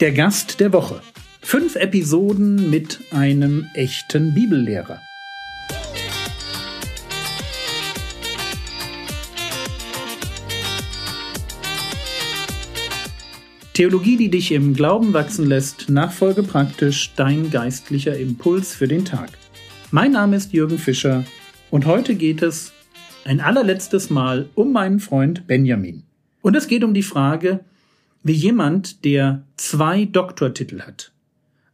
Der Gast der Woche. Fünf Episoden mit einem echten Bibellehrer. Theologie, die dich im Glauben wachsen lässt, nachfolge praktisch dein geistlicher Impuls für den Tag. Mein Name ist Jürgen Fischer und heute geht es ein allerletztes Mal um meinen Freund Benjamin. Und es geht um die Frage, wie jemand, der zwei Doktortitel hat,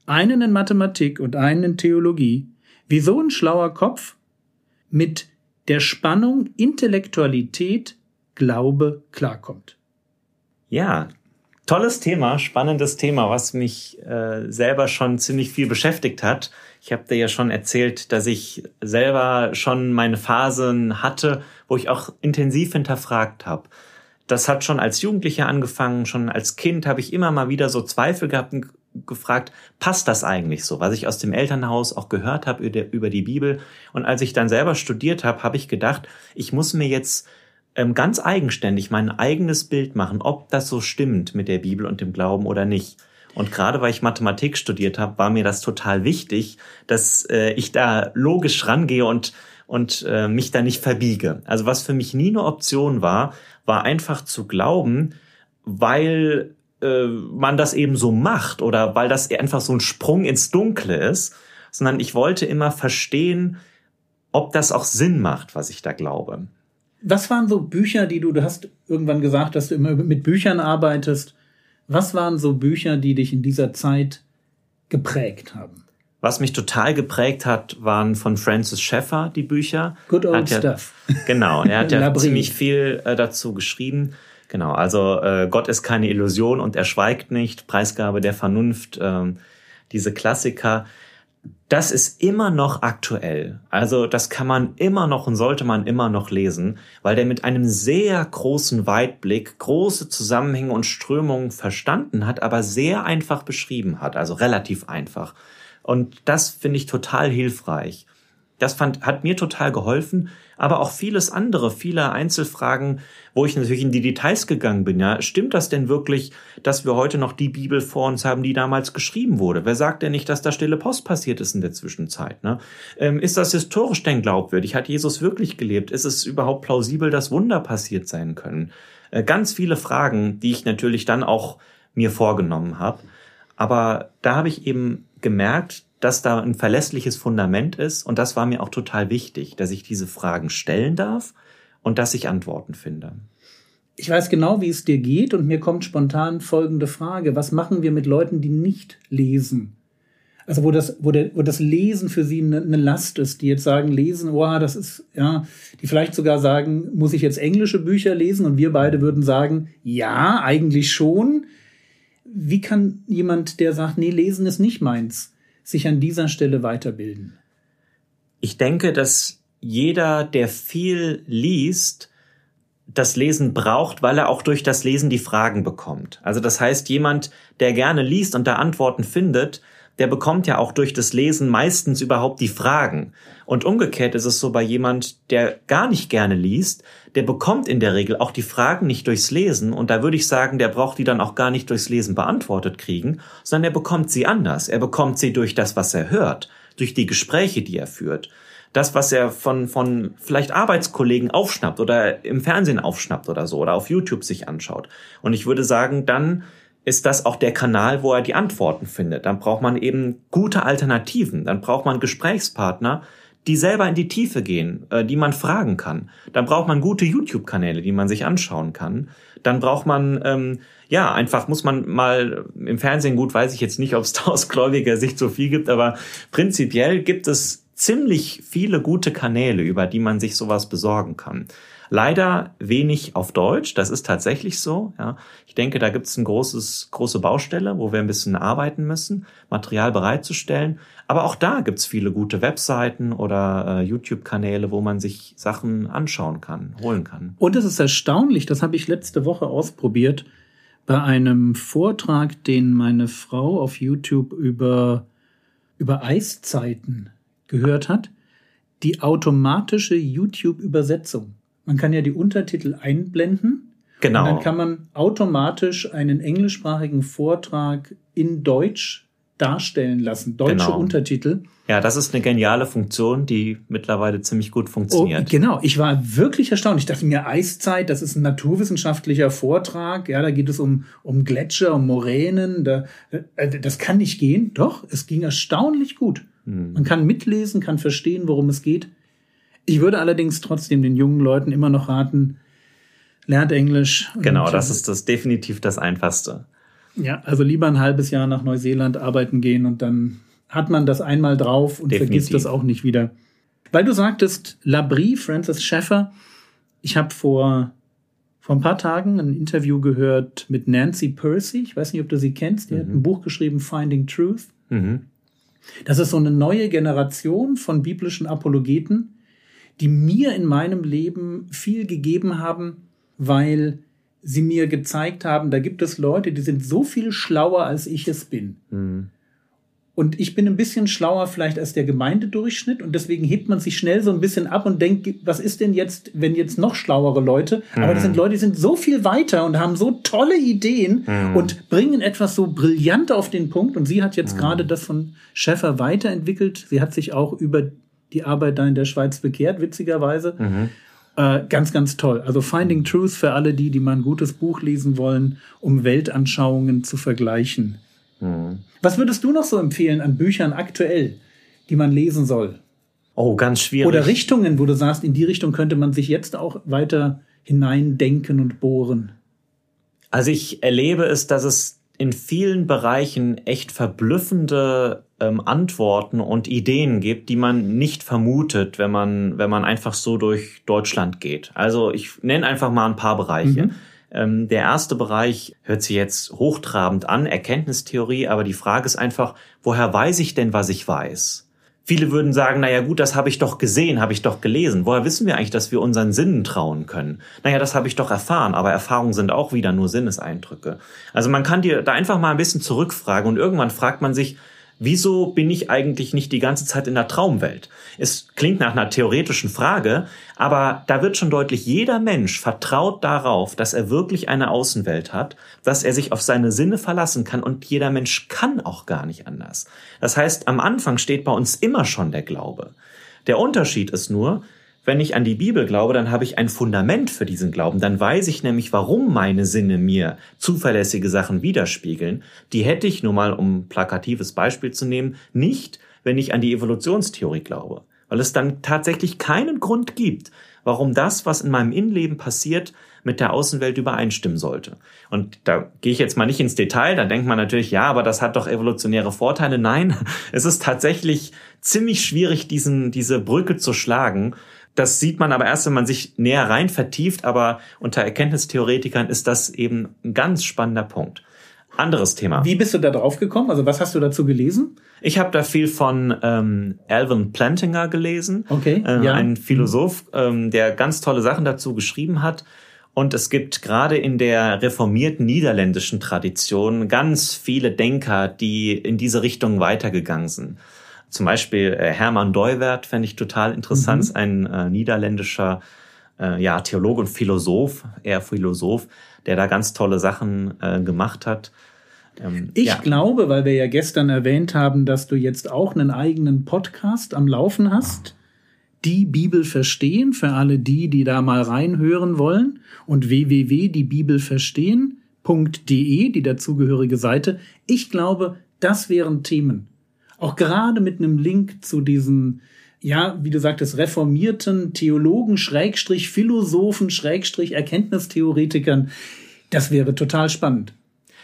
einen in Mathematik und einen in Theologie, wie so ein schlauer Kopf mit der Spannung Intellektualität, Glaube klarkommt. Ja, tolles Thema, spannendes Thema, was mich äh, selber schon ziemlich viel beschäftigt hat. Ich habe dir ja schon erzählt, dass ich selber schon meine Phasen hatte, wo ich auch intensiv hinterfragt habe das hat schon als Jugendlicher angefangen, schon als Kind habe ich immer mal wieder so Zweifel gehabt und gefragt, passt das eigentlich so, was ich aus dem Elternhaus auch gehört habe über die Bibel. Und als ich dann selber studiert habe, habe ich gedacht, ich muss mir jetzt ähm, ganz eigenständig mein eigenes Bild machen, ob das so stimmt mit der Bibel und dem Glauben oder nicht. Und gerade weil ich Mathematik studiert habe, war mir das total wichtig, dass äh, ich da logisch rangehe und und äh, mich da nicht verbiege. Also was für mich nie eine Option war, war einfach zu glauben, weil äh, man das eben so macht oder weil das einfach so ein Sprung ins Dunkle ist, sondern ich wollte immer verstehen, ob das auch Sinn macht, was ich da glaube. Was waren so Bücher, die du, du hast irgendwann gesagt, dass du immer mit Büchern arbeitest. Was waren so Bücher, die dich in dieser Zeit geprägt haben? Was mich total geprägt hat, waren von Francis Schaeffer die Bücher. Good old ja, stuff. Genau, er hat ja ziemlich viel äh, dazu geschrieben. Genau, also äh, Gott ist keine Illusion und er schweigt nicht, Preisgabe der Vernunft, äh, diese Klassiker. Das ist immer noch aktuell. Also das kann man immer noch und sollte man immer noch lesen, weil der mit einem sehr großen Weitblick große Zusammenhänge und Strömungen verstanden hat, aber sehr einfach beschrieben hat, also relativ einfach. Und das finde ich total hilfreich. Das fand, hat mir total geholfen, aber auch vieles andere, viele Einzelfragen, wo ich natürlich in die Details gegangen bin. Ja, stimmt das denn wirklich, dass wir heute noch die Bibel vor uns haben, die damals geschrieben wurde? Wer sagt denn nicht, dass da stille Post passiert ist in der Zwischenzeit? Ne? Ähm, ist das historisch denn glaubwürdig? Hat Jesus wirklich gelebt? Ist es überhaupt plausibel, dass Wunder passiert sein können? Äh, ganz viele Fragen, die ich natürlich dann auch mir vorgenommen habe. Aber da habe ich eben gemerkt, dass da ein verlässliches Fundament ist und das war mir auch total wichtig, dass ich diese Fragen stellen darf und dass ich Antworten finde. Ich weiß genau, wie es dir geht und mir kommt spontan folgende Frage. Was machen wir mit Leuten, die nicht lesen? Also wo das, wo, der, wo das Lesen für sie eine, eine Last ist, die jetzt sagen, lesen, oh, das ist, ja, die vielleicht sogar sagen, muss ich jetzt englische Bücher lesen? Und wir beide würden sagen, ja, eigentlich schon wie kann jemand, der sagt, nee, lesen ist nicht meins, sich an dieser Stelle weiterbilden? Ich denke, dass jeder, der viel liest, das Lesen braucht, weil er auch durch das Lesen die Fragen bekommt. Also das heißt, jemand, der gerne liest und da Antworten findet, der bekommt ja auch durch das Lesen meistens überhaupt die Fragen. Und umgekehrt ist es so bei jemand, der gar nicht gerne liest, der bekommt in der Regel auch die Fragen nicht durchs Lesen. Und da würde ich sagen, der braucht die dann auch gar nicht durchs Lesen beantwortet kriegen, sondern er bekommt sie anders. Er bekommt sie durch das, was er hört, durch die Gespräche, die er führt. Das, was er von, von vielleicht Arbeitskollegen aufschnappt oder im Fernsehen aufschnappt oder so oder auf YouTube sich anschaut. Und ich würde sagen, dann ist das auch der Kanal, wo er die Antworten findet. Dann braucht man eben gute Alternativen. Dann braucht man Gesprächspartner, die selber in die Tiefe gehen, äh, die man fragen kann. Dann braucht man gute YouTube-Kanäle, die man sich anschauen kann. Dann braucht man, ähm, ja, einfach muss man mal im Fernsehen, gut, weiß ich jetzt nicht, ob es da aus gläubiger Sicht so viel gibt, aber prinzipiell gibt es ziemlich viele gute Kanäle, über die man sich sowas besorgen kann. Leider wenig auf Deutsch, das ist tatsächlich so. Ja. Ich denke, da gibt es eine große Baustelle, wo wir ein bisschen arbeiten müssen, Material bereitzustellen. Aber auch da gibt es viele gute Webseiten oder äh, YouTube-Kanäle, wo man sich Sachen anschauen kann, holen kann. Und es ist erstaunlich, das habe ich letzte Woche ausprobiert, bei einem Vortrag, den meine Frau auf YouTube über, über Eiszeiten gehört hat, die automatische YouTube-Übersetzung. Man kann ja die Untertitel einblenden. Genau. Und dann kann man automatisch einen englischsprachigen Vortrag in Deutsch darstellen lassen, deutsche Genau. Untertitel. Oh, Ja, das ist eine geniale Funktion, die mittlerweile ziemlich gut Oh, funktioniert. genau, ich war wirklich erstaunt. Ich dachte mir, Eiszeit, das ist ein naturwissenschaftlicher Vortrag. Ja, da geht es um, um Gletscher, um Moränen. Da, äh, das kann nicht gehen. Doch, es ging erstaunlich gut. Hm. Man kann mitlesen, kann verstehen, worum es geht. Ich würde allerdings trotzdem den jungen Leuten immer noch raten, lernt Englisch. Genau, das ist das definitiv das Einfachste. Ja, also lieber ein halbes Jahr nach Neuseeland arbeiten gehen und dann hat man das einmal drauf und Definitiv. vergisst das auch nicht wieder. Weil du sagtest, Labrie, Francis Schaeffer, ich habe vor, vor ein paar Tagen ein Interview gehört mit Nancy Percy. Ich weiß nicht, ob du sie kennst. Die hat ein Buch geschrieben, Finding Truth. Mhm. Das ist so eine neue Generation von biblischen Apologeten, die mir in meinem Leben viel gegeben haben, weil sie mir gezeigt haben, da gibt es Leute, die sind so viel schlauer, als ich es bin. Mhm. Und ich bin ein bisschen schlauer vielleicht als der Gemeindedurchschnitt und deswegen hebt man sich schnell so ein bisschen ab und denkt, was ist denn jetzt, wenn jetzt noch schlauere Leute? Aber das sind Leute, die sind so viel weiter und haben so tolle Ideen und bringen etwas so brillant auf den Punkt. Und sie hat jetzt gerade das von Schäffer weiterentwickelt. Sie hat sich auch über die Arbeit da in der Schweiz bekehrt, witzigerweise. Äh, ganz, ganz toll. Also Finding Truth für alle die, die mal ein gutes Buch lesen wollen, um Weltanschauungen zu vergleichen. Was würdest du noch so empfehlen an Büchern aktuell, die man lesen soll? Oh, ganz schwierig. Oder Richtungen, wo du sagst, in die Richtung könnte man sich jetzt auch weiter hineindenken und bohren. Also ich erlebe es, dass es in vielen Bereichen echt verblüffende ähm, Antworten und Ideen gibt, die man nicht vermutet, wenn man, wenn man einfach so durch Deutschland geht. Also ich nenne einfach mal ein paar Bereiche. Ähm, der erste Bereich hört sich jetzt hochtrabend an, Erkenntnistheorie, aber die Frage ist einfach, woher weiß ich denn, was ich weiß? Viele würden sagen, naja gut, das habe ich doch gesehen, habe ich doch gelesen. Woher wissen wir eigentlich, dass wir unseren Sinnen trauen können? Naja, das habe ich doch erfahren, aber Erfahrungen sind auch wieder nur Sinneseindrücke. Also man kann dir da einfach mal ein bisschen zurückfragen und irgendwann fragt man sich, wieso bin ich eigentlich nicht die ganze Zeit in der Traumwelt? Es klingt nach einer theoretischen Frage, aber da wird schon deutlich, jeder Mensch vertraut darauf, dass er wirklich eine Außenwelt hat, dass er sich auf seine Sinne verlassen kann und jeder Mensch kann auch gar nicht anders. Das heißt, am Anfang steht bei uns immer schon der Glaube. Der Unterschied ist nur, wenn ich an die Bibel glaube, dann habe ich ein Fundament für diesen Glauben. Dann weiß ich nämlich, warum meine Sinne mir zuverlässige Sachen widerspiegeln. Die hätte ich nur mal, um plakatives Beispiel zu nehmen, nicht, wenn ich an die Evolutionstheorie glaube. Weil es dann tatsächlich keinen Grund gibt, warum das, was in meinem Innenleben passiert, mit der Außenwelt übereinstimmen sollte. Und da gehe ich jetzt mal nicht ins Detail, da denkt man natürlich, ja, aber das hat doch evolutionäre Vorteile. Nein, es ist tatsächlich ziemlich schwierig, diesen, diese Brücke zu schlagen. Das sieht man aber erst, wenn man sich näher rein vertieft, aber unter Erkenntnistheoretikern ist das eben ein ganz spannender Punkt. Anderes Thema. Wie bist du da drauf gekommen? Also was hast du dazu gelesen? Ich habe da viel von ähm, Alvin Plantinga gelesen, Okay, äh, ja. ein Philosoph, ähm, der ganz tolle Sachen dazu geschrieben hat. Und es gibt gerade in der reformierten niederländischen Tradition ganz viele Denker, die in diese Richtung weitergegangen sind. Zum Beispiel äh, Hermann Deuwert fände ich total interessant, Mhm. ein äh, niederländischer äh, ja, Theologe und Philosoph, eher Philosoph, der da ganz tolle Sachen äh, gemacht hat. Ähm, Ich ja. glaube, weil wir ja gestern erwähnt haben, dass du jetzt auch einen eigenen Podcast am Laufen hast. Die Bibel verstehen für alle die, die da mal reinhören wollen und www.diebibelverstehen.de, die dazugehörige Seite. Ich glaube, das wären Themen. Auch gerade mit einem Link zu diesen, ja, wie du sagtest, reformierten Theologen, Schrägstrich, Philosophen, Schrägstrich, Erkenntnistheoretikern. Das wäre total spannend.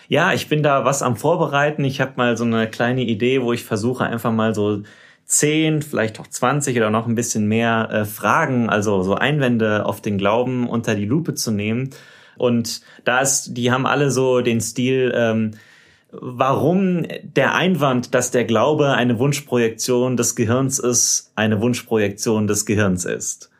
Ja, ich bin da was am Vorbereiten. Ich habe mal so eine kleine Idee, wo ich versuche einfach mal so 10, vielleicht auch 20 oder noch ein bisschen mehr äh, Fragen, also so Einwände auf den Glauben unter die Lupe zu nehmen. Und da ist, die haben alle so den Stil, ähm, warum der Einwand, dass der Glaube eine Wunschprojektion des Gehirns ist, eine Wunschprojektion des Gehirns ist.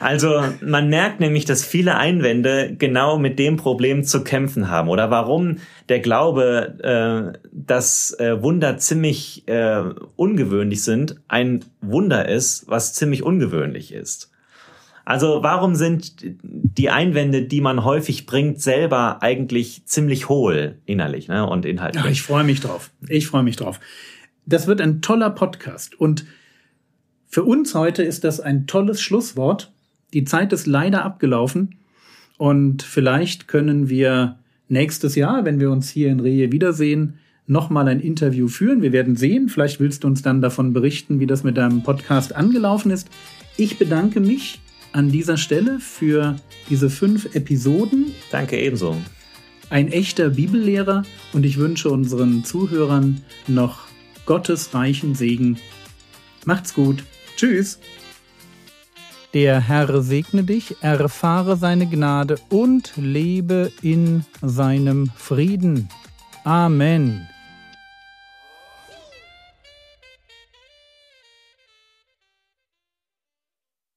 Also man merkt nämlich, dass viele Einwände genau mit dem Problem zu kämpfen haben oder warum der Glaube, äh, dass äh, Wunder ziemlich äh, ungewöhnlich sind, ein Wunder ist, was ziemlich ungewöhnlich ist. Also warum sind die Einwände, die man häufig bringt, selber eigentlich ziemlich hohl innerlich ne? und inhaltlich? Ja, ich freue mich drauf. Ich freue mich drauf. Das wird ein toller Podcast und für uns heute ist das ein tolles Schlusswort. Die Zeit ist leider abgelaufen und vielleicht können wir nächstes Jahr, wenn wir uns hier in Rehe wiedersehen, nochmal ein Interview führen. Wir werden sehen. Vielleicht willst du uns dann davon berichten, wie das mit deinem Podcast angelaufen ist. Ich bedanke mich an dieser Stelle für diese fünf Episoden. Danke ebenso. Ein echter Bibellehrer und ich wünsche unseren Zuhörern noch Gottes reichen Segen. Macht's gut. Tschüss. Der Herr segne dich, erfahre seine Gnade und lebe in seinem Frieden. Amen.